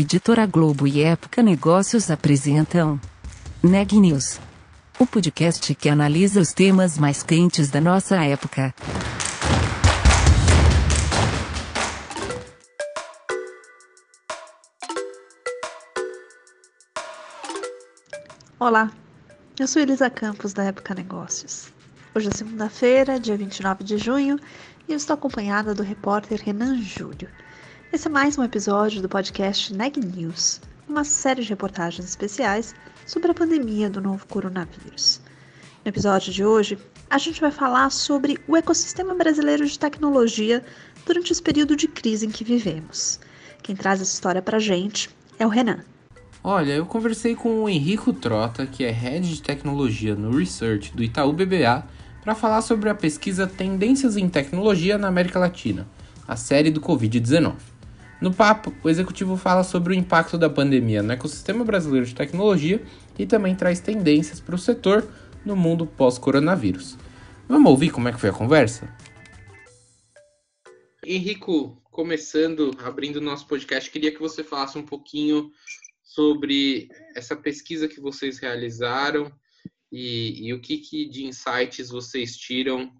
Editora Globo e Época Negócios apresentam Neg News, o podcast que analisa os temas mais quentes da nossa época. Olá, eu sou Elisa Campos da Época Negócios. Hoje é segunda-feira, dia 29 de junho, e eu estou acompanhada do repórter Renan Júlio. Esse é mais um episódio do podcast Neg News, uma série de reportagens especiais sobre a pandemia do novo coronavírus. No episódio de hoje, a gente vai falar sobre o ecossistema brasileiro de tecnologia durante esse período de crise em que vivemos. Quem traz essa história pra gente é o Renan. Olha, eu conversei com o Henrico Trota, que é Head de Tecnologia no Research do Itaú BBA, para falar sobre a pesquisa Tendências em Tecnologia na América Latina, a série do Covid-19. No papo, o executivo fala sobre o impacto da pandemia no ecossistema brasileiro de tecnologia e também traz tendências para o setor no mundo pós-coronavírus. Vamos ouvir como é que foi a conversa? Henrico, começando, abrindo o nosso podcast, queria que você falasse um pouquinho sobre essa pesquisa que vocês realizaram e, e o que, que de insights vocês tiram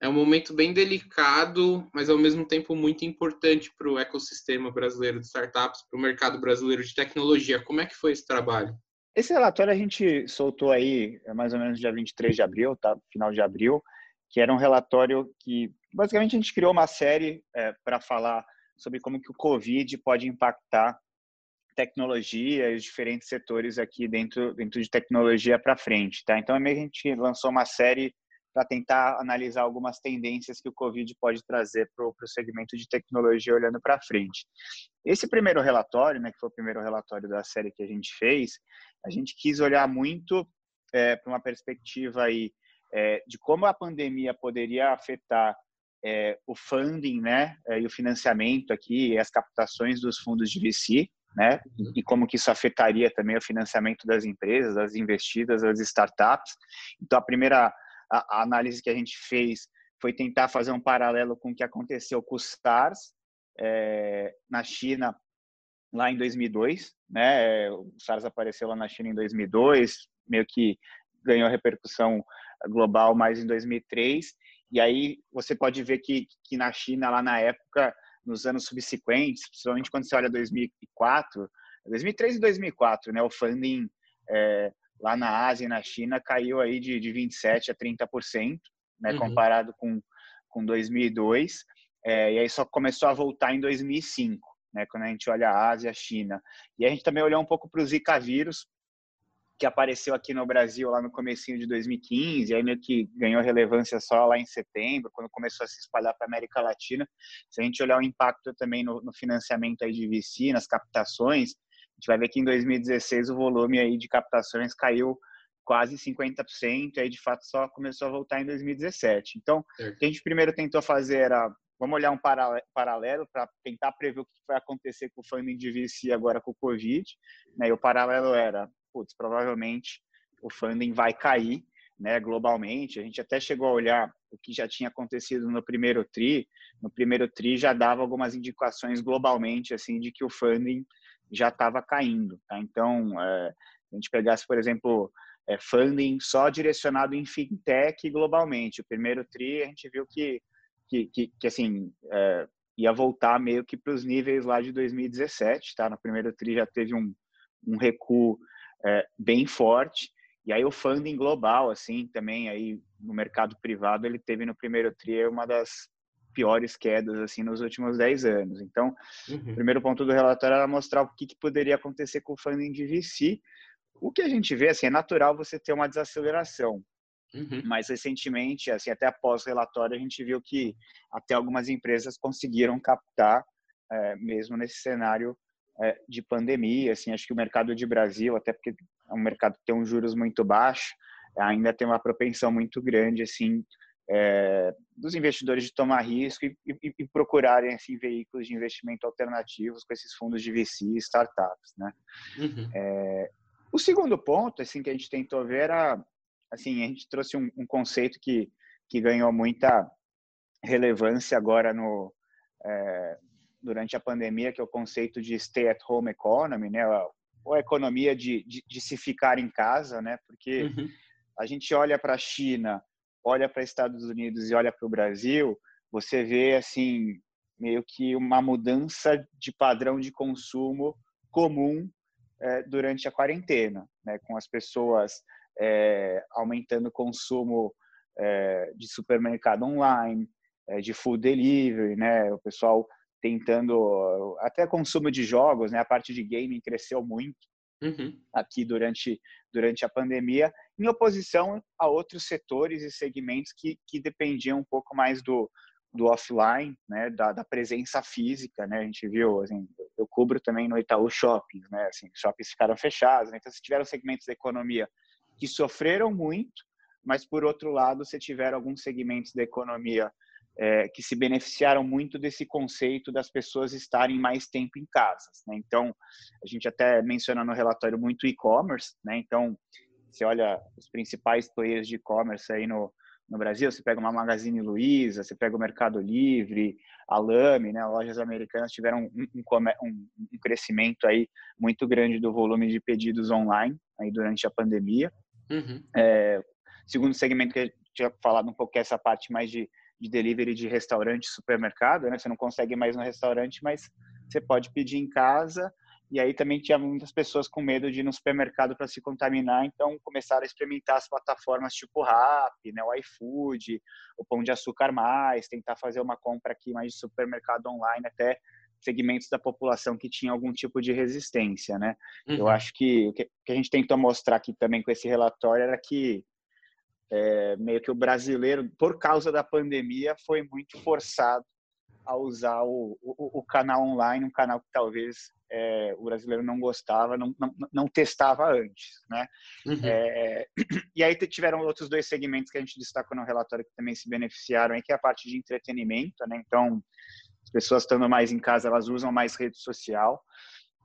é um momento bem delicado, mas ao mesmo tempo muito importante para o ecossistema brasileiro de startups, para o mercado brasileiro de tecnologia. Como é que foi esse trabalho? Esse relatório a gente soltou aí é mais ou menos dia 23 de abril, tá? final de abril, que era um relatório que basicamente a gente criou uma série é, para falar sobre como que o Covid pode impactar tecnologia e os diferentes setores aqui dentro, dentro de tecnologia para frente, tá? Então, a gente lançou uma série para tentar analisar algumas tendências que o Covid pode trazer para o segmento de tecnologia olhando para frente. Esse primeiro relatório, né, que foi o primeiro relatório da série que a gente fez, a gente quis olhar muito é, para uma perspectiva aí, é, de como a pandemia poderia afetar é, o funding né, é, e o financiamento aqui, e as captações dos fundos de VC, né? E como que isso afetaria também o financiamento das empresas, das investidas, das startups. Então, a primeira a, a análise que a gente fez foi tentar fazer um paralelo com o que aconteceu com o SARS é, na China lá em 2002, né? O SARS apareceu lá na China em 2002, meio que ganhou repercussão global mais em 2003. E aí você pode ver que, que na China, lá na época, nos anos subsequentes, principalmente quando você olha 2004, 2003 e 2004, né? O funding é, lá na Ásia e na China caiu aí de, de 27 a 30%, né, uhum. comparado com, com 2002. É, e aí só começou a voltar em 2005, né, quando a gente olha a Ásia e a China. E a gente também olhou um pouco para o Zika vírus, que apareceu aqui no Brasil lá no comecinho de 2015, aí meio que ganhou relevância só lá em setembro, quando começou a se espalhar para a América Latina. Se a gente olhar o impacto também no, no financiamento aí de VC, nas captações, gente vai ver que em 2016 o volume aí de captações caiu quase 50%, e aí de fato só começou a voltar em 2017. Então, o que a gente primeiro tentou fazer era, vamos olhar um paralelo para tentar prever o que vai acontecer com o funding de VC agora com o Covid, né? E o paralelo era, putz, provavelmente o funding vai cair, né, globalmente. A gente até chegou a olhar o que já tinha acontecido no primeiro tri. No primeiro tri já dava algumas indicações globalmente assim de que o funding já estava caindo. Tá? Então, é, a gente pegasse, por exemplo, é, funding só direcionado em fintech globalmente. O primeiro tri a gente viu que, que, que, que assim, é, ia voltar meio que para os níveis lá de 2017. Tá? No primeiro tri já teve um, um recuo bem forte. E aí o funding global, assim, também aí no mercado privado, ele teve no primeiro tri uma das piores quedas assim nos últimos 10 anos. Então, uhum. o primeiro ponto do relatório era mostrar o que, que poderia acontecer com o funding de VC. O que a gente vê, assim, é natural você ter uma desaceleração. Uhum. Mas recentemente, assim, até após o relatório, a gente viu que até algumas empresas conseguiram captar, é, mesmo nesse cenário é, de pandemia. Assim, acho que o mercado de Brasil, até porque é um mercado que tem um juros muito baixo, ainda tem uma propensão muito grande, assim, é, dos investidores de tomar risco e, e, e, procurarem assim, veículos de investimento alternativos com esses fundos de VC e startups. Né? Uhum. É, o segundo ponto assim, que a gente tentou ver era, assim, a gente trouxe um, um conceito que, que ganhou muita relevância agora no, é, durante a pandemia, que é o conceito de stay at home economy, né? Ou a economia de, de, de se ficar em casa, né? Porque uhum. a gente olha para a China, olha para Estados Unidos e olha para o Brasil, você vê assim meio que uma mudança de padrão de consumo comum é, durante a quarentena, né? Com as pessoas é, aumentando o consumo é, de supermercado online, de food delivery, né? O pessoal tentando até consumo de jogos, né? A parte de gaming cresceu muito uhum. aqui durante durante a pandemia, em oposição a outros setores e segmentos que, que dependiam um pouco mais do, do offline, né, da, da, presença física, né, a gente viu, assim, eu cubro também no Itaú Shoppings, né, assim, shoppings ficaram fechados, né, então se tiveram segmentos da economia que sofreram muito, mas por outro lado, se tiveram alguns segmentos da economia é, que se beneficiaram muito desse conceito das pessoas estarem mais tempo em casa. Né? Então, a gente até menciona no relatório muito e-commerce, né? Então, você olha os principais players de e-commerce aí no, no Brasil, você pega uma Magazine Luiza, você pega o Mercado Livre, a Lame, né? Lojas americanas tiveram um, um, um crescimento aí muito grande do volume de pedidos online aí durante a pandemia. Uhum. É, segundo segmento que eu tinha falado um pouco que é essa parte mais de de delivery de restaurante, supermercado, né? Você não consegue mais no restaurante, mas você pode pedir em casa. E aí também tinha muitas pessoas com medo de ir no supermercado para se contaminar, então começaram a experimentar as plataformas tipo Rap, né, o iFood, o Pão de Açúcar Mais, tentar fazer uma compra aqui mais de supermercado online, até segmentos da população que tinha algum tipo de resistência, né? Uhum. Eu acho que o que a gente tentou mostrar aqui também com esse relatório era que é, meio que o brasileiro, por causa da pandemia, foi muito forçado a usar o, o, o canal online, um canal que talvez é, o brasileiro não gostava, não, não, não testava antes, né? Uhum. É, e aí tiveram outros dois segmentos que a gente destacou no relatório que também se beneficiaram, que é a parte de entretenimento, né? Então, as pessoas estando mais em casa, elas usam mais rede social.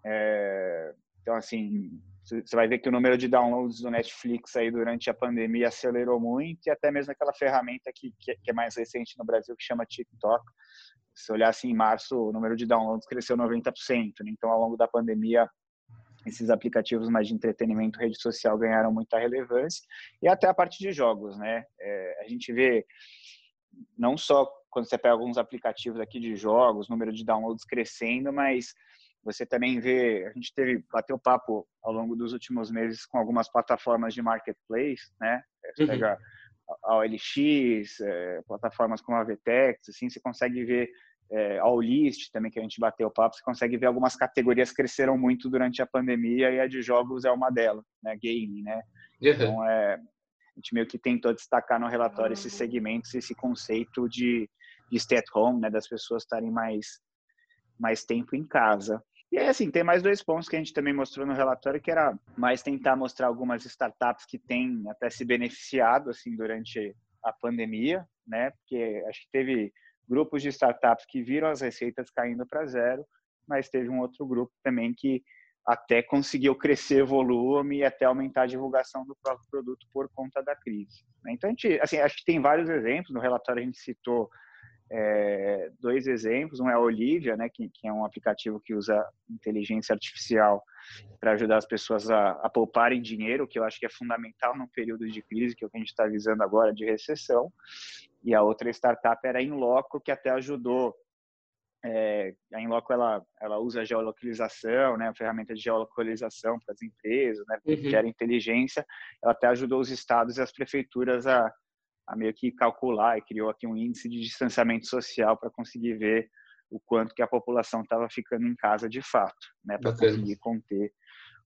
É, então, assim, você vai ver que o número de downloads do Netflix aí durante a pandemia acelerou muito e até mesmo aquela ferramenta que, que é mais recente no Brasil que chama TikTok. Se olhar assim, em março, o número de downloads cresceu 90%. Né? Então, ao longo da pandemia, esses aplicativos mais de entretenimento, rede social ganharam muita relevância e até a parte de jogos, né? É, a gente vê não só quando você pega alguns aplicativos aqui de jogos, número de downloads crescendo, mas você também vê, a gente teve, bateu papo ao longo dos últimos meses com algumas plataformas de marketplace, né? Você uhum. pega a OLX, é, plataformas como a Vtex, assim, você consegue ver é, a Olist também, que a gente bateu papo, você consegue ver algumas categorias cresceram muito durante a pandemia e a de jogos é uma delas, né? Gaming, né? Uhum. Então, é, a gente meio que tentou destacar no relatório esses segmentos, esse conceito de, de stay at home, né? Das pessoas estarem mais mais tempo em casa. E aí, assim, tem mais dois pontos que a gente também mostrou no relatório, que era mais tentar mostrar algumas startups que têm até se beneficiado, assim, durante a pandemia, né? Porque acho que teve grupos de startups que viram as receitas caindo para zero, mas teve um outro grupo também que até conseguiu crescer volume e até aumentar a divulgação do próprio produto por conta da crise. Né? Então, a gente, assim, acho que tem vários exemplos. No relatório a gente citou é, dois exemplos. Um é a Olivia, né, que, que, é um aplicativo que usa inteligência artificial para ajudar as pessoas a, a, pouparem dinheiro, que eu acho que é fundamental num período de crise, que é o que a gente está visando agora de recessão. E a outra startup era a Inloco, que até ajudou. É, a Inloco ela, ela usa a geolocalização, né, a ferramenta de geolocalização para as empresas, né, uhum. gera inteligência. Ela até ajudou os estados e as prefeituras a a meio que calcular e criou aqui um índice de distanciamento social para conseguir ver o quanto que a população estava ficando em casa de fato, né, para conseguir conter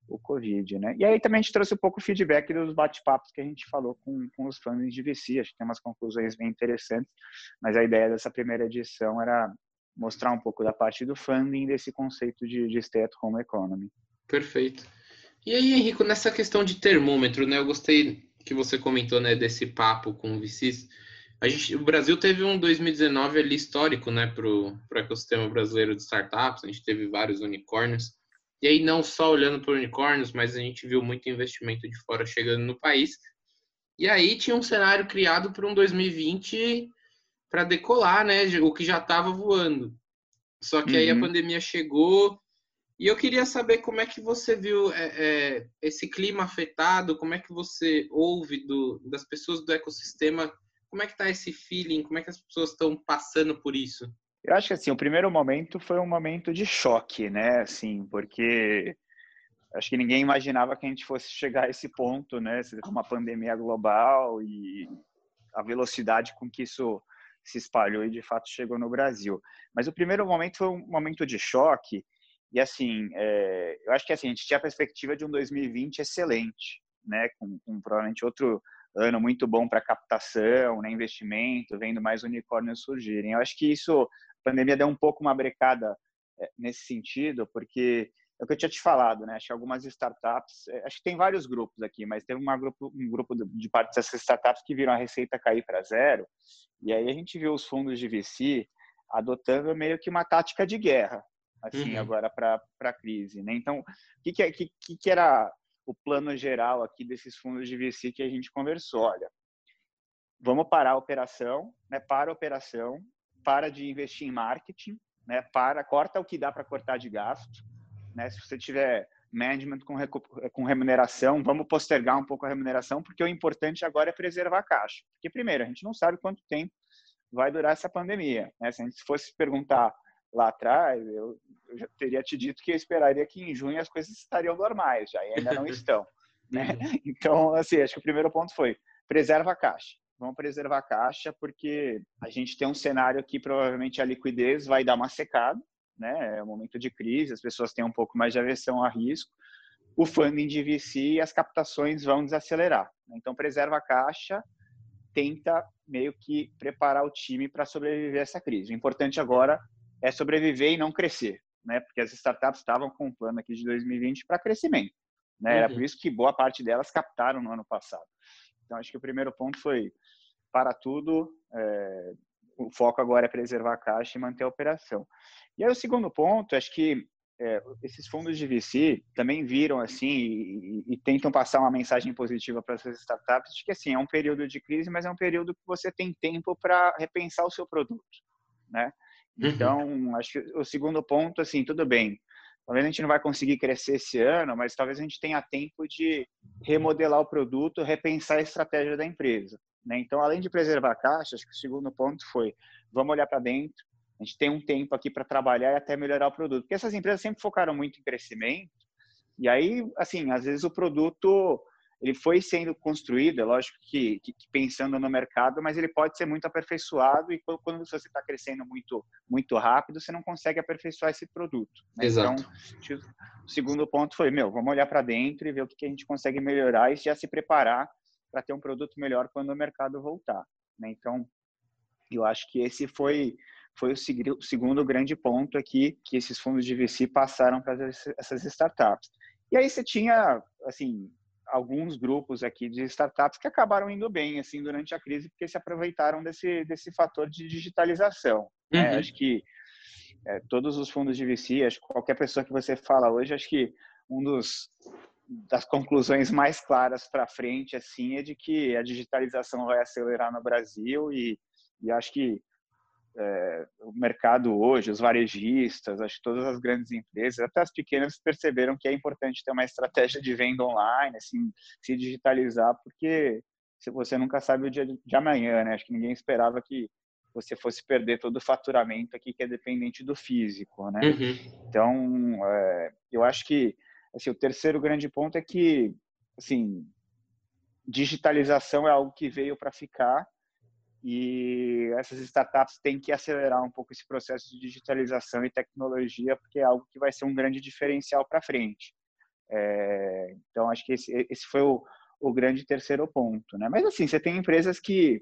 o Covid, né? E aí também a gente trouxe um pouco o feedback dos bate-papos que a gente falou com, com os fãs de VC, acho que tem umas conclusões bem interessantes, mas a ideia dessa primeira edição era mostrar um pouco da parte do funding desse conceito de, de stay at home economy. Perfeito. E aí, Henrico, nessa questão de termômetro, né? Eu gostei que você comentou, né, desse papo com o VCs, a gente, o Brasil teve um 2019 ali histórico, né, para o ecossistema brasileiro de startups, a gente teve vários unicórnios, e aí não só olhando para unicórnios, mas a gente viu muito investimento de fora chegando no país, e aí tinha um cenário criado para um 2020 para decolar, né, o que já estava voando. Só que uhum. aí a uhum. pandemia chegou e eu queria saber como é que você viu é, é, esse clima afetado, como é que você ouve do, das pessoas do ecossistema, como é que está esse feeling, como é que as pessoas estão passando por isso? Eu acho que assim, o primeiro momento foi um momento de choque, né? Assim, porque acho que ninguém imaginava que a gente fosse chegar a esse ponto, né? Uma pandemia global e a velocidade com que isso se espalhou e de fato chegou no Brasil. Mas o primeiro momento foi um momento de choque e assim, é, eu acho que assim, a gente tinha a perspectiva de um 2020 excelente, né? Com, com provavelmente outro ano muito bom para captação, né? investimento, vendo mais unicórnios surgirem. Eu acho que isso, a pandemia deu um pouco uma brecada é, nesse sentido, porque é o que eu tinha te falado, né? Acho que algumas startups, é, acho que tem vários grupos aqui, mas teve uma grupo, um grupo de parte dessas startups que viram a receita cair para zero, e aí a gente viu os fundos de VC adotando meio que uma tática de guerra, assim, uhum. agora para a crise, né? Então, o que que, é, que, que era o plano geral aqui desses fundos de VC que a gente conversou? Olha, vamos parar a operação, né? Para a operação, para de investir em marketing, né? Para, corta o que dá para cortar de gasto, né? Se você tiver management com, com remuneração, vamos postergar um pouco a remuneração, porque o importante agora é preservar a caixa. Porque, primeiro, a gente não sabe quanto tempo vai durar essa pandemia. Né? Se a gente fosse perguntar lá atrás, eu, eu, já teria te dito que eu esperaria que em junho as coisas estariam normais, já e ainda não estão. Né? Então, assim, acho que o primeiro ponto foi preserva a caixa. Vamos preservar a caixa porque a gente tem um cenário que provavelmente a liquidez vai dar uma secada, né? É um momento de crise, as pessoas têm um pouco mais de aversão a risco. O funding de VC e as captações vão desacelerar. Então, preserva a caixa, tenta meio que preparar o time para sobreviver a essa crise. O importante agora é sobreviver e não crescer, né? Porque as startups estavam com um plano aqui de 2020 para crescimento, né? Uhum. Era por isso que boa parte delas captaram no ano passado. Então, acho que o primeiro ponto foi para tudo, é, o foco agora é preservar a caixa e manter a operação. E aí o segundo ponto, acho que é, esses fundos de VC também viram assim e, e, e, tentam passar uma mensagem positiva para essas startups de que assim é um período de crise, mas é um período que você tem tempo para repensar o seu produto, né? Uhum. Então acho que o segundo ponto assim tudo bem, talvez a gente não vai conseguir crescer esse ano, mas talvez a gente tenha tempo de remodelar o produto, repensar a estratégia da empresa. Né? Então além de preservar a caixa, acho que o segundo ponto foi vamos olhar para dentro a gente tem um tempo aqui para trabalhar e até melhorar o produto. Porque essas empresas sempre focaram muito em crescimento. E aí, assim, às vezes o produto ele foi sendo construído, é lógico que, que, pensando no mercado, mas ele pode ser muito aperfeiçoado e quando, quando você está crescendo muito muito rápido, você não consegue aperfeiçoar esse produto. Né? Exato. Então, o segundo ponto foi, meu, vamos olhar para dentro e ver o que, que, a gente consegue melhorar e já se preparar para ter um produto melhor quando o mercado voltar. Né? Então, eu acho que esse foi foi o segundo grande ponto aqui que esses fundos de VC passaram para essas startups. E aí você tinha, assim, alguns grupos aqui de startups que acabaram indo bem, assim, durante a crise, porque se aproveitaram desse, desse fator de digitalização. Né? Uhum. Né? Acho que é, todos os fundos de VC, acho que qualquer pessoa que você fala hoje, acho que um dos das conclusões mais claras para frente assim é de que a digitalização vai acelerar no Brasil e, e acho que é, o mercado hoje, os varejistas, acho que todas as grandes empresas, até as pequenas, perceberam que é importante ter uma estratégia de venda online, assim, se digitalizar, porque se você nunca sabe o dia de amanhã, né? Acho que ninguém esperava que você fosse perder todo o faturamento aqui que é dependente do físico, né? Uhum. Então, é, eu acho que assim, o terceiro grande ponto é que, assim, digitalização é algo que veio para ficar e essas startups têm que acelerar um pouco esse processo de digitalização e tecnologia, porque é algo que vai ser um grande diferencial para frente. É, então, acho que esse, esse foi o, o, grande terceiro ponto. Né? Mas, assim, você tem empresas que,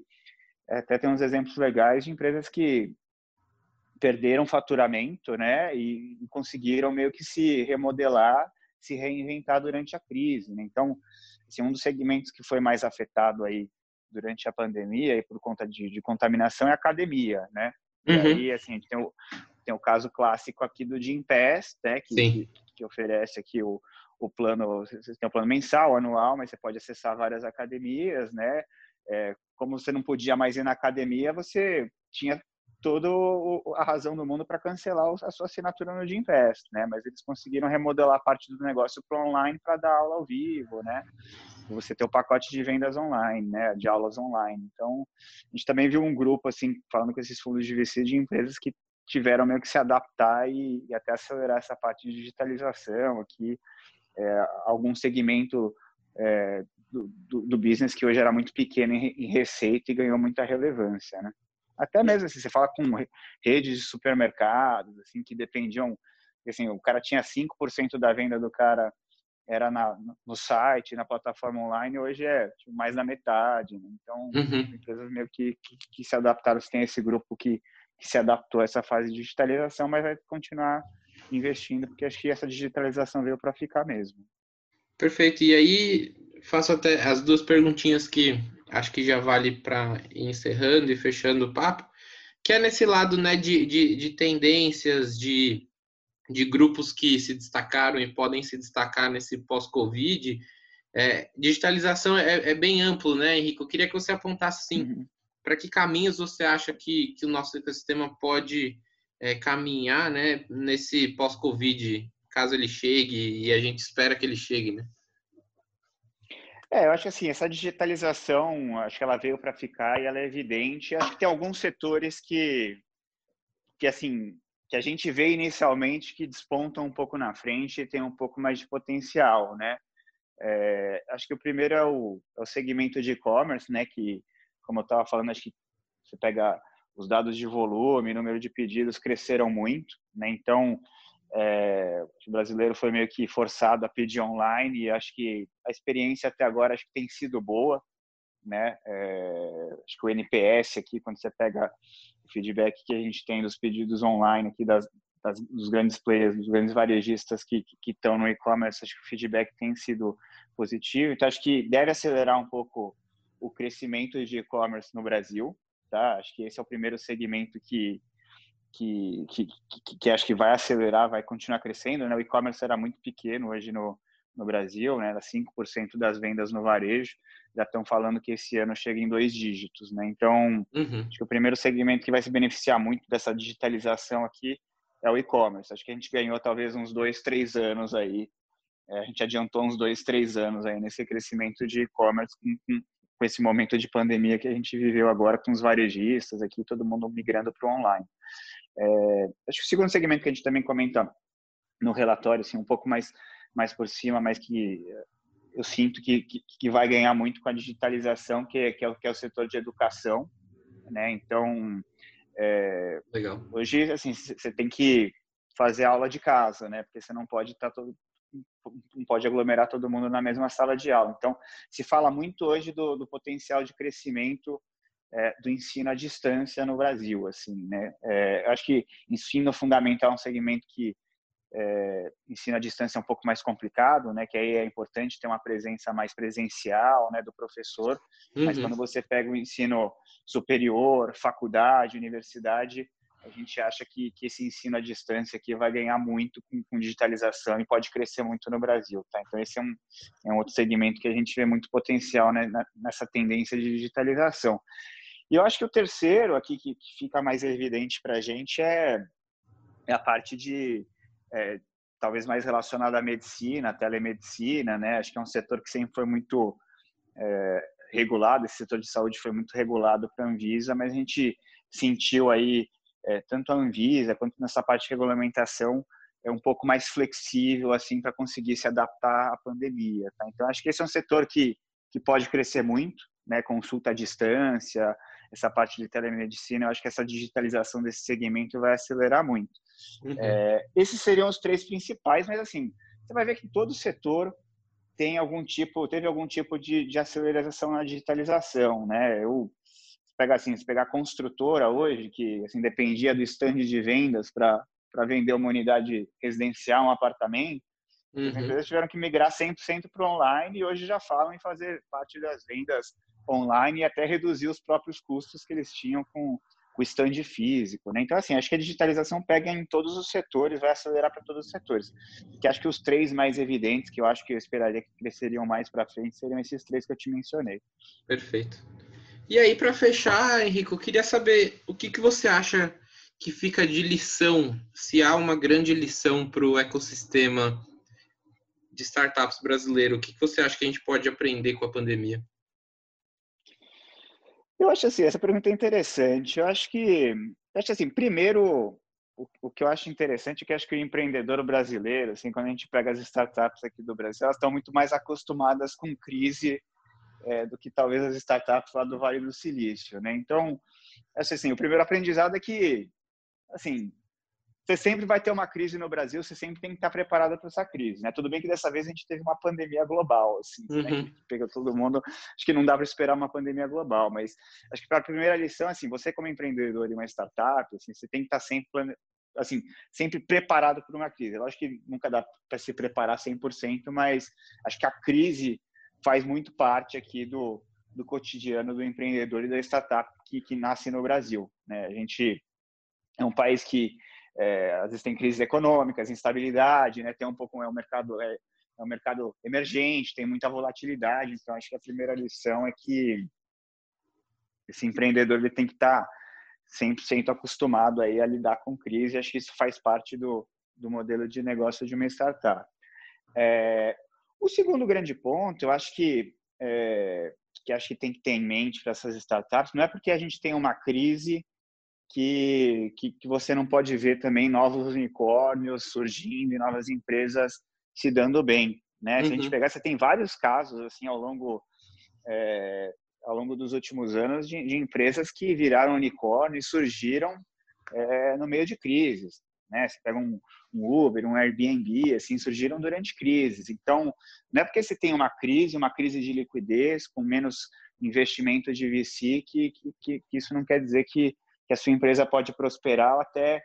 até tem uns exemplos legais de empresas que perderam faturamento né? e conseguiram meio que se remodelar, se reinventar durante a crise. Né? Então, assim, um dos segmentos que foi mais afetado aí durante a pandemia e por conta de, de contaminação é academia, né? Uhum. E aí, assim, a gente tem o, tem o caso clássico aqui do Gimpass, né? Que, que, que, oferece aqui o, o plano, você tem o plano mensal, anual, mas você pode acessar várias academias, né? É, como você não podia mais ir na academia, você tinha toda a razão do mundo para cancelar a sua assinatura no Invest, né? Mas eles conseguiram remodelar parte do negócio para online para dar aula ao vivo, né? Você ter o pacote de vendas online, né? De aulas online. Então, a gente também viu um grupo assim falando com esses fundos de VC de empresas que tiveram meio que se adaptar e, e até acelerar essa parte de digitalização aqui, é, algum segmento é, do, do, do, business que hoje era muito pequeno em, em receita e ganhou muita relevância, né? Até mesmo assim, você fala com redes de supermercados, assim, que dependiam, assim, o cara tinha 5% da venda do cara era na, no site, na plataforma online, hoje é tipo, mais da metade. Né? Então, uhum. empresas meio que, que, que, se adaptaram, tem esse grupo que, que se adaptou a essa fase de digitalização, mas vai continuar investindo, porque acho que essa digitalização veio para ficar mesmo. Perfeito. E aí, faço até as duas perguntinhas que acho que já vale para ir encerrando e fechando o papo, que é nesse lado né, de, de, de tendências, de, de grupos que se destacaram e podem se destacar nesse pós-Covid. É, digitalização é, é, bem amplo, né, Henrique? Eu queria que você apontasse assim, uhum. para que caminhos você acha que, que o nosso ecossistema pode é, caminhar né, nesse pós-Covid, caso ele chegue, e a gente espera que ele chegue, né? É, eu acho que assim, essa digitalização, acho que ela veio para ficar e ela é evidente. Acho que tem alguns setores que, que assim, que a gente vê inicialmente que despontam um pouco na frente e tem um pouco mais de potencial, né? É, acho que o primeiro é o, é o segmento de e-commerce, né? Que, como eu estava falando, acho que você pega os dados de volume, número de pedidos cresceram muito, né? Então, é, o brasileiro foi meio que forçado a pedir online e acho que a experiência até agora acho que tem sido boa, né? É, acho que o NPS aqui, quando você pega o feedback que a gente tem dos pedidos online aqui das, das dos grandes players, dos grandes varejistas que estão no e-commerce, acho que o feedback tem sido positivo. Então acho que deve acelerar um pouco o crescimento de e-commerce no Brasil, tá? Acho que esse é o primeiro segmento que que, que, que, que, acho que vai acelerar, vai continuar crescendo. Né? O e-commerce era muito pequeno hoje no, no Brasil, né? era 5% das vendas no varejo, já estão falando que esse ano chega em dois dígitos. Né? Então, uhum. acho que o primeiro segmento que vai se beneficiar muito dessa digitalização aqui é o e-commerce. Acho que a gente ganhou talvez uns dois, três anos aí, é, a gente adiantou uns dois, três anos aí nesse crescimento de e-commerce com, com, com esse momento de pandemia que a gente viveu agora com os varejistas aqui, todo mundo migrando para o online. É, acho que o segundo segmento que a gente também comenta no relatório, assim, um pouco mais, mais por cima, mas que eu sinto que, que, que vai ganhar muito com a digitalização, que é, que é, que é o setor de educação, né? Então, é, hoje, assim, você tem que fazer aula de casa, né? Porque você não pode estar tá todo não pode aglomerar todo mundo na mesma sala de aula. Então, se fala muito hoje do, do potencial de crescimento é, do ensino à distância no Brasil, assim, né? É, eu acho que ensino fundamental é um segmento que é, ensino à distância é um pouco mais complicado, né? Que aí é importante ter uma presença mais presencial, né, do professor. Uhum. Mas quando você pega o ensino superior, faculdade, universidade, a gente acha que, que esse ensino à distância aqui vai ganhar muito com, com, digitalização e pode crescer muito no Brasil, tá? Então esse é um, é um outro segmento que a gente vê muito potencial né, nessa tendência de digitalização. E eu acho que o terceiro aqui que, que fica mais evidente para a gente é, é, a parte de é, talvez mais relacionada à medicina, à telemedicina, né? Acho que é um setor que sempre foi muito é, regulado, esse setor de saúde foi muito regulado para a Anvisa, mas a gente sentiu aí é, tanto a Anvisa quanto nessa parte de regulamentação é um pouco mais flexível assim para conseguir se adaptar à pandemia. Tá? Então acho que esse é um setor que que pode crescer muito, né? Consulta à distância, essa parte de telemedicina. Eu acho que essa digitalização desse segmento vai acelerar muito. Uhum. É, esses seriam os três principais, mas assim você vai ver que todo setor tem algum tipo, teve algum tipo de, de aceleração na digitalização, né? Eu pegar assim, se pegar a construtora hoje, que assim, dependia do stand de vendas para vender uma unidade residencial, um apartamento, uhum. as empresas tiveram que migrar 100% para online e hoje já falam em fazer parte das vendas online e até reduzir os próprios custos que eles tinham com, o stand físico. Né? Então, assim, acho que a digitalização pega em todos os setores, vai acelerar para todos os setores. Que acho que os três mais evidentes, que eu acho que eu esperaria que cresceriam mais para frente, seriam esses três que eu te mencionei. Perfeito. E aí, para fechar, Henrique, eu queria saber o que, que você acha que fica de lição, se há uma grande lição para o ecossistema de startups brasileiro, o que, que você acha que a gente pode aprender com a pandemia? Eu acho assim, essa pergunta é interessante. Eu acho que, eu acho assim, primeiro, o, o, que eu acho interessante é que acho que o empreendedor brasileiro, assim, quando a gente pega as startups aqui do Brasil, elas estão muito mais acostumadas com crise é, do que talvez as startups lá do Vale do Silício, né? Então, acho assim, o primeiro aprendizado é que, assim, você sempre vai ter uma crise no Brasil, você sempre tem que estar preparado para essa crise, né? Tudo bem que dessa vez a gente teve uma pandemia global, assim, né? uhum. né? que pegou todo mundo. Acho que não dá para esperar uma pandemia global, mas acho que para a primeira lição, assim, você como empreendedor de uma startup, assim, você tem que estar sempre assim, sempre preparado para uma crise. Eu acho que nunca dá para se preparar 100%, mas acho que a crise faz muito parte aqui do, do cotidiano do empreendedor e da startup que, que nasce no Brasil. Né? A gente é um país que é, às vezes tem crises econômicas, instabilidade, né? Tem um pouco é um mercado é, é um mercado emergente, tem muita volatilidade. Então acho que a primeira lição é que esse empreendedor ele tem que estar tá 100% acostumado aí a lidar com crise. Acho que isso faz parte do, do modelo de negócio de uma startup. É, o segundo grande ponto, eu acho que é, que acho que tem que ter em mente para essas startups, não é porque a gente tem uma crise que, que, que, você não pode ver também novos unicórnios surgindo e novas empresas se dando bem, né? Uhum. Se a gente uhum. pegar, você tem vários casos assim ao longo é, ao longo dos últimos anos de, de, empresas que viraram unicórnio e surgiram é, no meio de crises, né? Você pega um, um, Uber, um Airbnb, assim, surgiram durante crises. Então, não é porque você tem uma crise, uma crise de liquidez com menos investimento de VC que, que, que isso não quer dizer que que a sua empresa pode prosperar até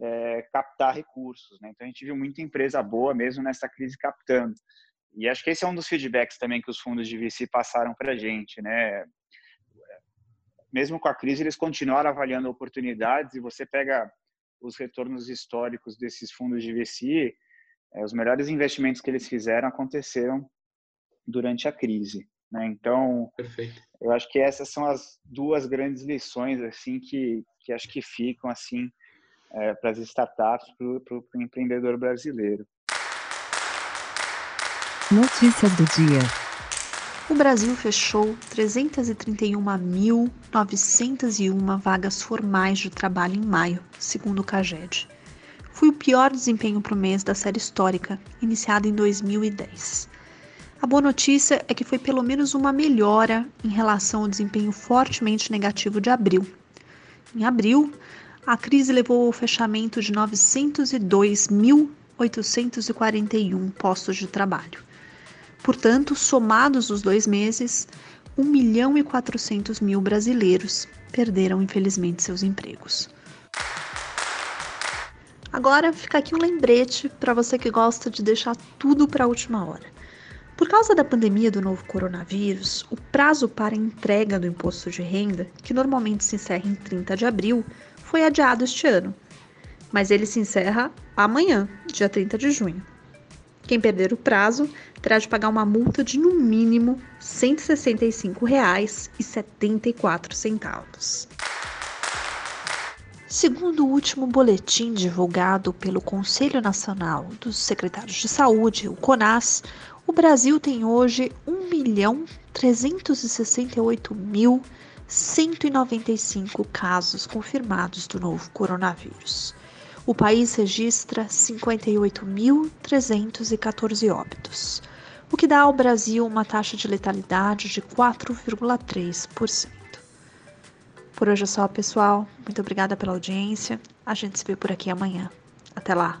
é, captar recursos. Né? Então, a gente viu muita empresa boa mesmo nessa crise captando. E acho que esse é um dos feedbacks também que os fundos de VC passaram para a gente. Né? Mesmo com a crise, eles continuaram avaliando oportunidades e você pega os retornos históricos desses fundos de VC, é, os melhores investimentos que eles fizeram aconteceram durante a crise. Né? Então, Perfeito. eu acho que essas são as duas grandes lições assim que, que acho que ficam assim é, para as startups, para o empreendedor brasileiro. Notícias do dia. O Brasil fechou 331.901 vagas formais de trabalho em maio, segundo o CAGED. Foi o pior desempenho para o mês da série histórica, iniciada em 2010. A boa notícia é que foi pelo menos uma melhora em relação ao desempenho fortemente negativo de abril. Em abril, a crise levou ao fechamento de 902.841 postos de trabalho. Portanto, somados os dois meses, 1 milhão e 400 mil brasileiros perderam infelizmente seus empregos. Agora fica aqui um lembrete para você que gosta de deixar tudo para a última hora. Por causa da pandemia do novo coronavírus, o prazo para entrega do imposto de renda, que normalmente se encerra em 30 de abril, foi adiado este ano. Mas ele se encerra amanhã, dia 30 de junho. Quem perder o prazo terá de pagar uma multa de no mínimo R$ 165,74. Segundo o último boletim divulgado pelo Conselho Nacional dos Secretários de Saúde, o CONAS, o Brasil tem hoje 1.368.195 casos confirmados do novo coronavírus. O país registra 58.314 óbitos, o que dá ao Brasil uma taxa de letalidade de 4,3%. Por hoje é só, pessoal. Muito obrigada pela audiência. A gente se vê por aqui amanhã. Até lá!